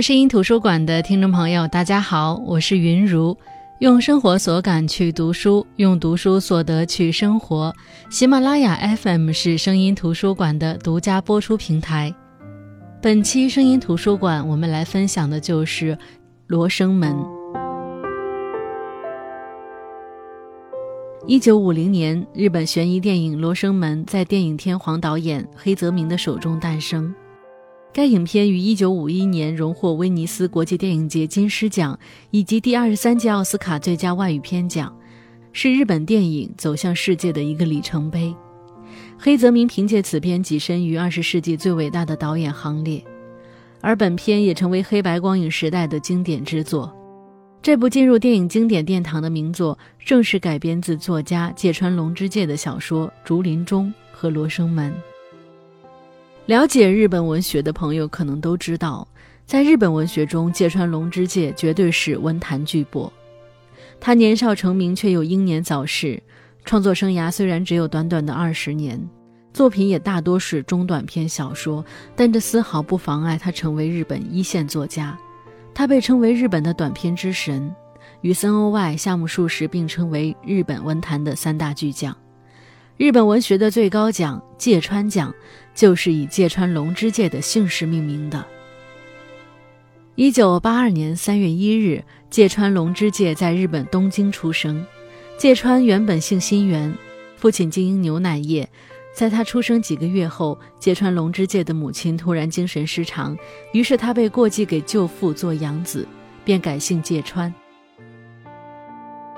声音图书馆的听众朋友，大家好，我是云如。用生活所感去读书，用读书所得去生活。喜马拉雅 FM 是声音图书馆的独家播出平台。本期声音图书馆，我们来分享的就是《罗生门》。一九五零年，日本悬疑电影《罗生门》在电影天皇导演黑泽明的手中诞生。该影片于1951年荣获威尼斯国际电影节金狮奖以及第二十三届奥斯卡最佳外语片奖，是日本电影走向世界的一个里程碑。黑泽明凭借此片跻身于二十世纪最伟大的导演行列，而本片也成为黑白光影时代的经典之作。这部进入电影经典殿堂的名作，正是改编自作家芥川龙之介的小说《竹林中》和《罗生门》。了解日本文学的朋友可能都知道，在日本文学中，芥川龙之介绝对是文坛巨擘。他年少成名，却又英年早逝。创作生涯虽然只有短短的二十年，作品也大多是中短篇小说，但这丝毫不妨碍他成为日本一线作家。他被称为日本的短篇之神，与森鸥外、夏目漱石并称为日本文坛的三大巨匠。日本文学的最高奖芥川奖，就是以芥川龙之介的姓氏命名的。一九八二年三月一日，芥川龙之介在日本东京出生。芥川原本姓新元，父亲经营牛奶业。在他出生几个月后，芥川龙之介的母亲突然精神失常，于是他被过继给舅父做养子，便改姓芥川。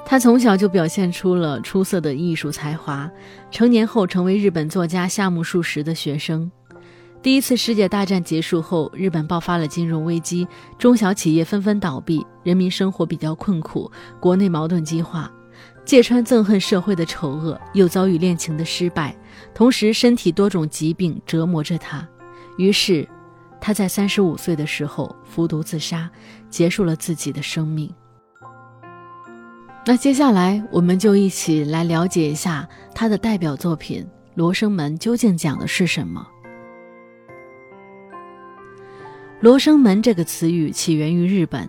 他从小就表现出了出色的艺术才华，成年后成为日本作家夏目漱石的学生。第一次世界大战结束后，日本爆发了金融危机，中小企业纷纷倒闭，人民生活比较困苦，国内矛盾激化。芥川憎恨社会的丑恶，又遭遇恋情的失败，同时身体多种疾病折磨着他，于是他在三十五岁的时候服毒自杀，结束了自己的生命。那接下来，我们就一起来了解一下他的代表作品《罗生门》究竟讲的是什么。罗生门这个词语起源于日本，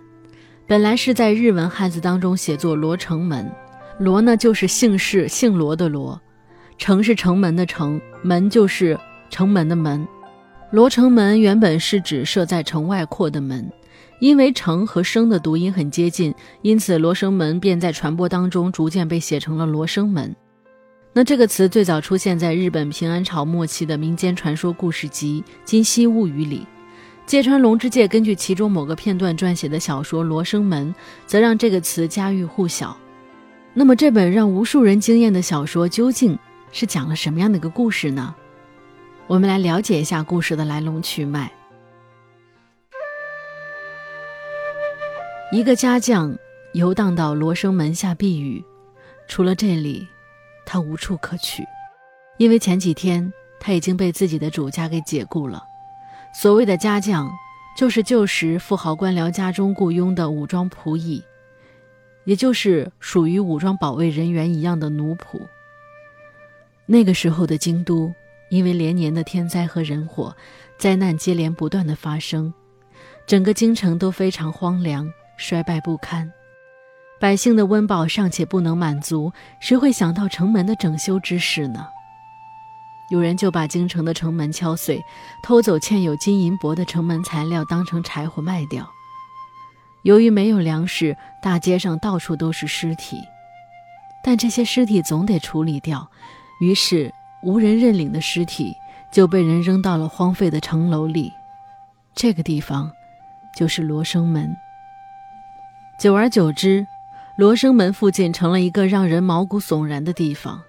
本来是在日文汉字当中写作罗城门，罗呢就是姓氏姓罗的罗，城是城门的城，门就是城门的门。罗城门原本是指设在城外扩的门。因为“城”和“生”的读音很接近，因此罗生门便在传播当中逐渐被写成了罗生门。那这个词最早出现在日本平安朝末期的民间传说故事集《金溪物语》里。芥川龙之介根据其中某个片段撰写的小说《罗生门》，则让这个词家喻户晓。那么，这本让无数人惊艳的小说究竟是讲了什么样的一个故事呢？我们来了解一下故事的来龙去脉。一个家将游荡到罗生门下避雨，除了这里，他无处可去，因为前几天他已经被自己的主家给解雇了。所谓的家将，就是旧时富豪官僚家中雇佣的武装仆役，也就是属于武装保卫人员一样的奴仆。那个时候的京都，因为连年的天灾和人祸，灾难接连不断的发生，整个京城都非常荒凉。衰败不堪，百姓的温饱尚且不能满足，谁会想到城门的整修之事呢？有人就把京城的城门敲碎，偷走嵌有金银箔的城门材料当成柴火卖掉。由于没有粮食，大街上到处都是尸体，但这些尸体总得处理掉，于是无人认领的尸体就被人扔到了荒废的城楼里。这个地方，就是罗生门。久而久之，罗生门附近成了一个让人毛骨悚然的地方，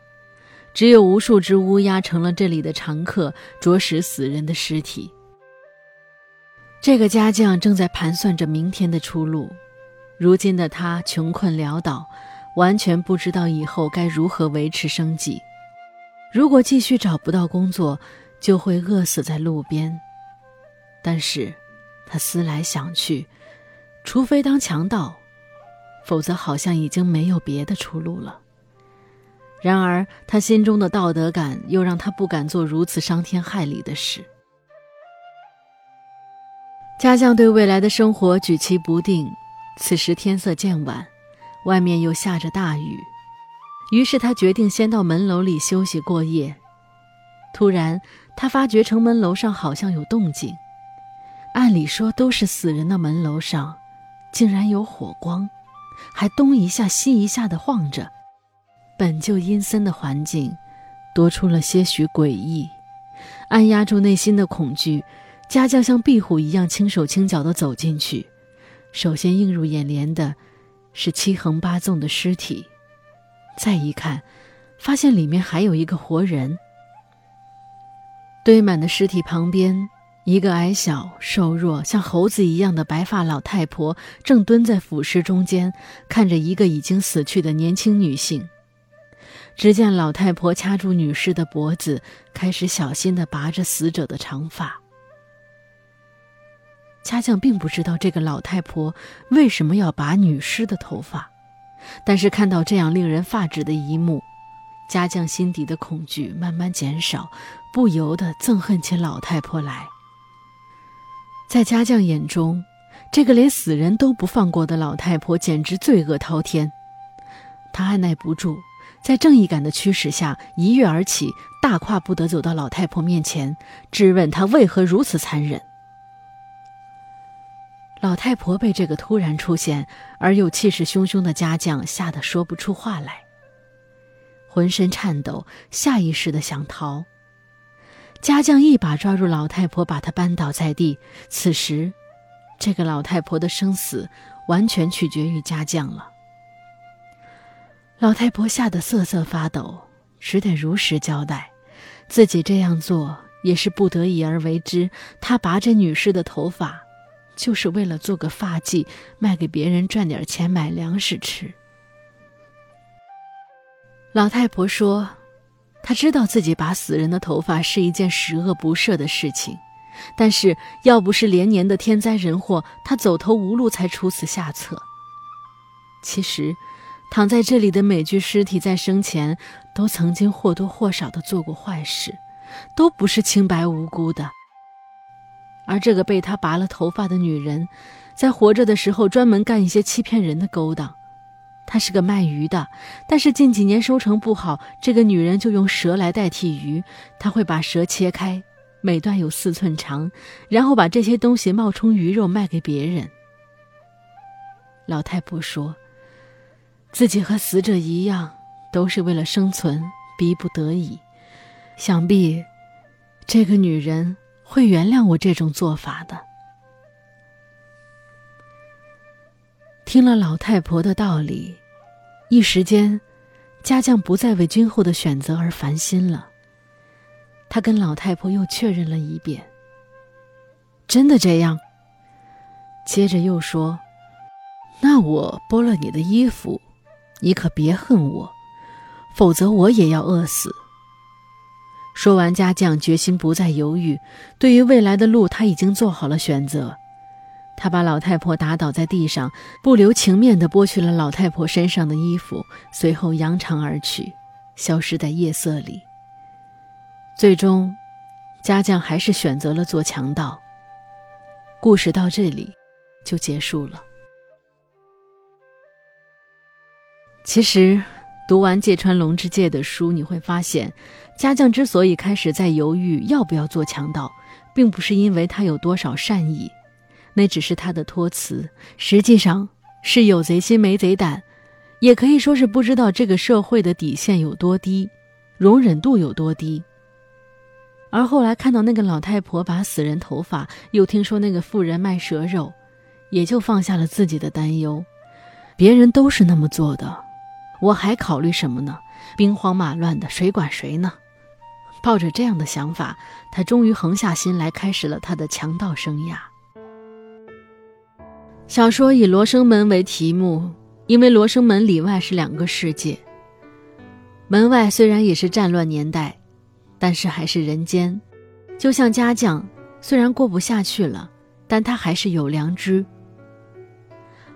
只有无数只乌鸦成了这里的常客，啄食死人的尸体。这个家将正在盘算着明天的出路，如今的他穷困潦倒，完全不知道以后该如何维持生计。如果继续找不到工作，就会饿死在路边。但是，他思来想去。除非当强盗，否则好像已经没有别的出路了。然而，他心中的道德感又让他不敢做如此伤天害理的事。家将对未来的生活举棋不定。此时天色渐晚，外面又下着大雨，于是他决定先到门楼里休息过夜。突然，他发觉城门楼上好像有动静。按理说都是死人的门楼上，竟然有火光，还东一下西一下的晃着。本就阴森的环境，多出了些许诡异。按压住内心的恐惧，家将像壁虎一样轻手轻脚地走进去。首先映入眼帘的，是七横八纵的尸体。再一看，发现里面还有一个活人。堆满的尸体旁边，一个矮小、瘦弱、像猴子一样的白发老太婆正蹲在腐尸中间，看着一个已经死去的年轻女性。只见老太婆掐住女尸的脖子，开始小心地拔着死者的长发。家将并不知道这个老太婆为什么要拔女尸的头发，但是看到这样令人发指的一幕，家将心底的恐惧慢慢减少，不由得憎恨起老太婆来。在家将眼中，这个连死人都不放过的老太婆简直罪恶滔天，他按耐不住。在正义感的驱使下，一跃而起，大跨步地走到老太婆面前，质问她为何如此残忍。老太婆被这个突然出现而又气势汹汹的家将吓得说不出话来，浑身颤抖，下意识地想逃。家将一把抓住老太婆，把她扳倒在地。此时，这个老太婆的生死完全取决于家将了。老太婆吓得瑟瑟发抖，只得如实交代，自己这样做也是不得已而为之。她拔这女士的头发，就是为了做个发髻，卖给别人赚点钱买粮食吃。老太婆说：“他知道自己拔死人的头发是一件十恶不赦的事情，但是要不是连年的天灾人祸，他走投无路才出此下策。其实……”躺在这里的每具尸体，在生前都曾经或多或少的做过坏事，都不是清白无辜的。而这个被他拔了头发的女人，在活着的时候专门干一些欺骗人的勾当。她是个卖鱼的，但是近几年收成不好，这个女人就用蛇来代替鱼。她会把蛇切开，每段有四寸长，然后把这些东西冒充鱼肉卖给别人。老太婆说。自己和死者一样，都是为了生存，逼不得已。想必，这个女人会原谅我这种做法的。听了老太婆的道理，一时间，家将不再为今后的选择而烦心了。他跟老太婆又确认了一遍：“真的这样。”接着又说：“那我剥了你的衣服。”你可别恨我，否则我也要饿死。说完，家将决心不再犹豫。对于未来的路，他已经做好了选择。他把老太婆打倒在地上，不留情面地剥去了老太婆身上的衣服，随后扬长而去，消失在夜色里。最终，家将还是选择了做强盗。故事到这里就结束了。其实，读完芥川龙之介的书，你会发现，家将之所以开始在犹豫要不要做强盗，并不是因为他有多少善意，那只是他的托词，实际上是有贼心没贼胆，也可以说是不知道这个社会的底线有多低，容忍度有多低。而后来看到那个老太婆拔死人头发，又听说那个妇人卖蛇肉，也就放下了自己的担忧，别人都是那么做的。我还考虑什么呢？兵荒马乱的，谁管谁呢？抱着这样的想法，他终于横下心来，开始了他的强盗生涯。小说以罗生门为题目，因为罗生门里外是两个世界。门外虽然也是战乱年代，但是还是人间。就像家将，虽然过不下去了，但他还是有良知。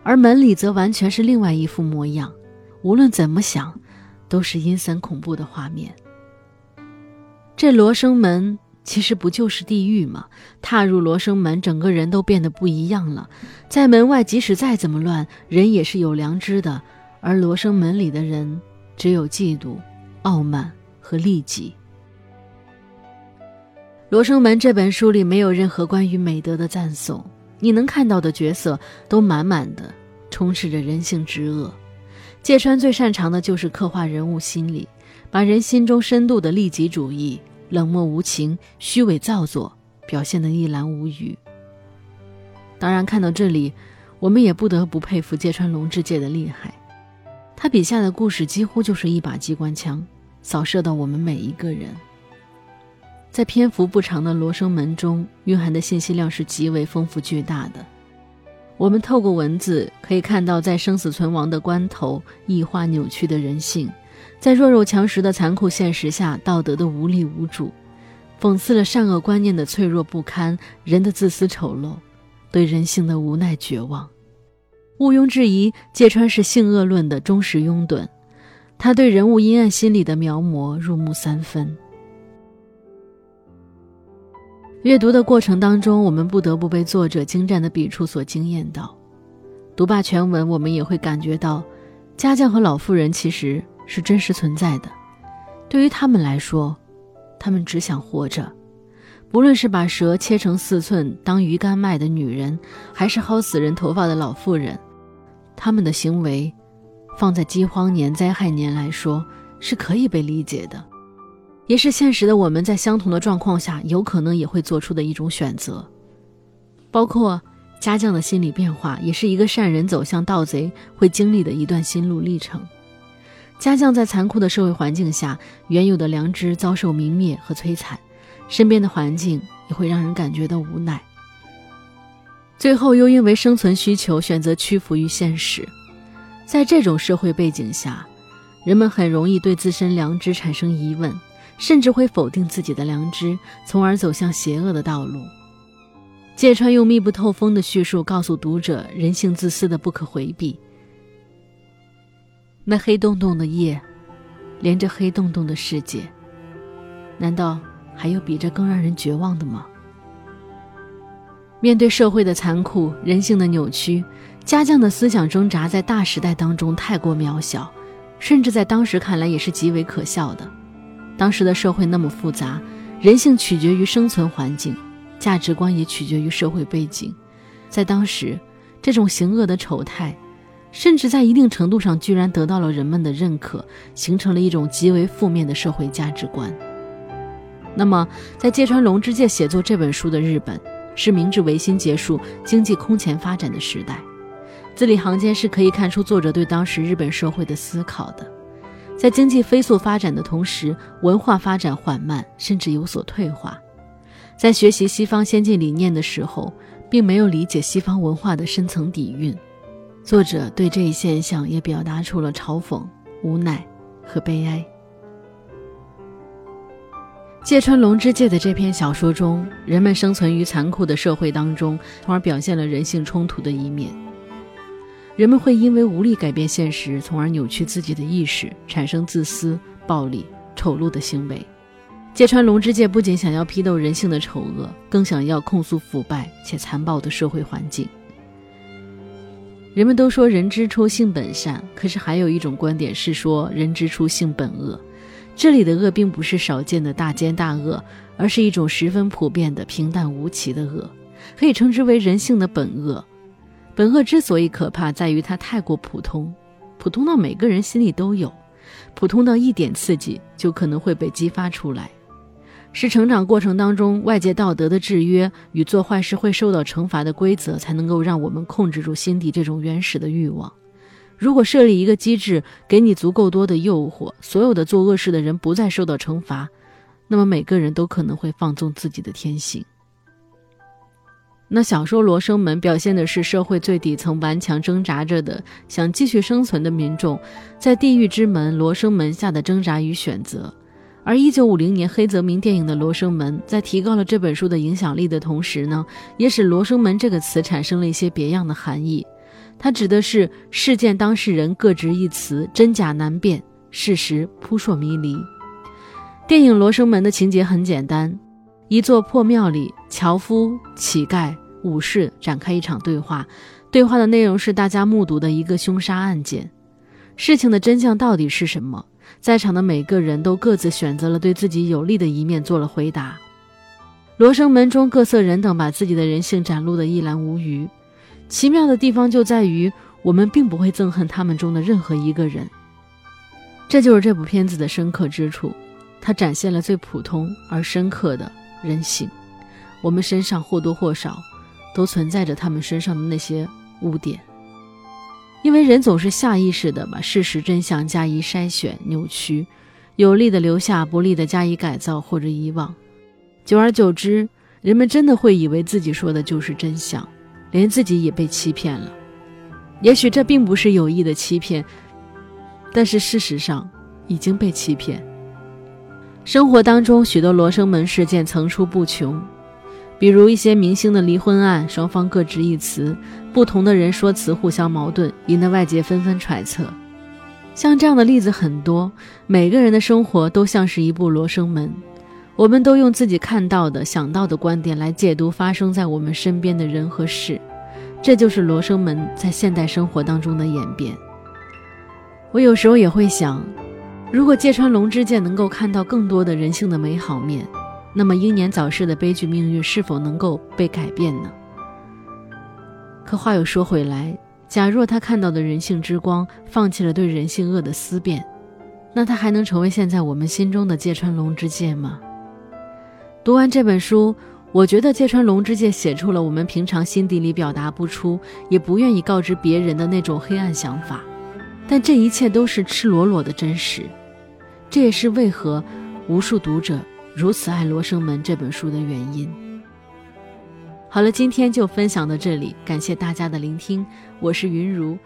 而门里则完全是另外一副模样。无论怎么想，都是阴森恐怖的画面。这罗生门其实不就是地狱吗？踏入罗生门，整个人都变得不一样了。在门外，即使再怎么乱，人也是有良知的；而罗生门里的人，只有嫉妒、傲慢和利己。《罗生门》这本书里没有任何关于美德的赞颂，你能看到的角色都满满的充斥着人性之恶。芥川最擅长的就是刻画人物心理，把人心中深度的利己主义。冷漠无情、虚伪造作，表现得一览无余。当然，看到这里，我们也不得不佩服芥川龙之介的厉害。他笔下的故事几乎就是一把机关枪，扫射到我们每一个人。在篇幅不长的《罗生门》中，蕴含的信息量是极为丰富巨大的。我们透过文字可以看到，在生死存亡的关头，异化扭曲的人性。在弱肉强食的残酷现实下，道德的无力无助，讽刺了善恶观念的脆弱不堪，人的自私丑陋，对人性的无奈绝望。毋庸置疑，芥川是性恶论的忠实拥趸，他对人物阴暗心理的描摹入木三分。阅读的过程当中，我们不得不被作者精湛的笔触所惊艳到。读罢全文，我们也会感觉到，家将和老妇人其实。是真实存在的。对于他们来说，他们只想活着。不论是把蛇切成四寸当鱼竿卖的女人，还是薅死人头发的老妇人，他们的行为，放在饥荒年、灾害年来说，是可以被理解的，也是现实的我们在相同的状况下有可能也会做出的一种选择。包括家将的心理变化，也是一个善人走向盗贼会经历的一段心路历程。家将在残酷的社会环境下，原有的良知遭受泯灭和摧残，身边的环境也会让人感觉到无奈。最后又因为生存需求选择屈服于现实，在这种社会背景下，人们很容易对自身良知产生疑问，甚至会否定自己的良知，从而走向邪恶的道路。芥川用密不透风的叙述告诉读者人性自私的不可回避。那黑洞洞的夜，连着黑洞洞的世界，难道还有比这更让人绝望的吗？面对社会的残酷、人性的扭曲，家将的思想挣扎在大时代当中太过渺小，甚至在当时看来也是极为可笑的。当时的社会那么复杂，人性取决于生存环境，价值观也取决于社会背景，在当时，这种行恶的丑态。甚至在一定程度上，居然得到了人们的认可，形成了一种极为负面的社会价值观。那么，在芥川龙之介写作这本书的日本，是明治维新结束、经济空前发展的时代。字里行间是可以看出作者对当时日本社会的思考的。在经济飞速发展的同时，文化发展缓慢，甚至有所退化。在学习西方先进理念的时候，并没有理解西方文化的深层底蕴。作者对这一现象也表达出了嘲讽、无奈和悲哀。芥川龙之介的这篇小说中，人们生存于残酷的社会当中，从而表现了人性冲突的一面。人们会因为无力改变现实，从而扭曲自己的意识，产生自私、暴力、丑陋的行为。芥川龙之介不仅想要批斗人性的丑恶，更想要控诉腐败且残暴的社会环境。人们都说人之初性本善，可是还有一种观点是说人之初性本恶。这里的恶并不是少见的大奸大恶，而是一种十分普遍的平淡无奇的恶，可以称之为人性的本恶。本恶之所以可怕，在于它太过普通，普通到每个人心里都有，普通到一点刺激就可能会被激发出来。是成长过程当中外界道德的制约与做坏事会受到惩罚的规则，才能够让我们控制住心底这种原始的欲望。如果设立一个机制，给你足够多的诱惑，所有的做恶事的人不再受到惩罚，那么每个人都可能会放纵自己的天性。那小说《罗生门》表现的是社会最底层顽强挣扎着的想继续生存的民众，在地狱之门罗生门下的挣扎与选择。而一九五零年黑泽明电影的《罗生门》在提高了这本书的影响力的同时呢，也使“罗生门”这个词产生了一些别样的含义。它指的是事件当事人各执一词，真假难辨，事实扑朔迷离。电影《罗生门》的情节很简单：一座破庙里，樵夫、乞丐、武士展开一场对话，对话的内容是大家目睹的一个凶杀案件。事情的真相到底是什么？在场的每个人都各自选择了对自己有利的一面做了回答。罗生门中各色人等把自己的人性展露得一览无余。奇妙的地方就在于，我们并不会憎恨他们中的任何一个人。这就是这部片子的深刻之处，它展现了最普通而深刻的人性。我们身上或多或少都存在着他们身上的那些污点。因为人总是下意识地把事实真相加以筛选、扭曲，有利的留下，不利的加以改造或者遗忘。久而久之，人们真的会以为自己说的就是真相，连自己也被欺骗了。也许这并不是有意的欺骗，但是事实上已经被欺骗。生活当中许多罗生门事件层出不穷。比如一些明星的离婚案，双方各执一词，不同的人说辞互相矛盾，引得外界纷纷揣测。像这样的例子很多，每个人的生活都像是一部罗生门，我们都用自己看到的、想到的观点来解读发生在我们身边的人和事，这就是罗生门在现代生活当中的演变。我有时候也会想，如果芥川龙之介能够看到更多的人性的美好面。那么英年早逝的悲剧命运是否能够被改变呢？可话又说回来，假若他看到的人性之光放弃了对人性恶的思辨，那他还能成为现在我们心中的芥川龙之介吗？读完这本书，我觉得芥川龙之介写出了我们平常心底里表达不出，也不愿意告知别人的那种黑暗想法，但这一切都是赤裸裸的真实。这也是为何无数读者。如此爱《罗生门》这本书的原因。好了，今天就分享到这里，感谢大家的聆听，我是云如，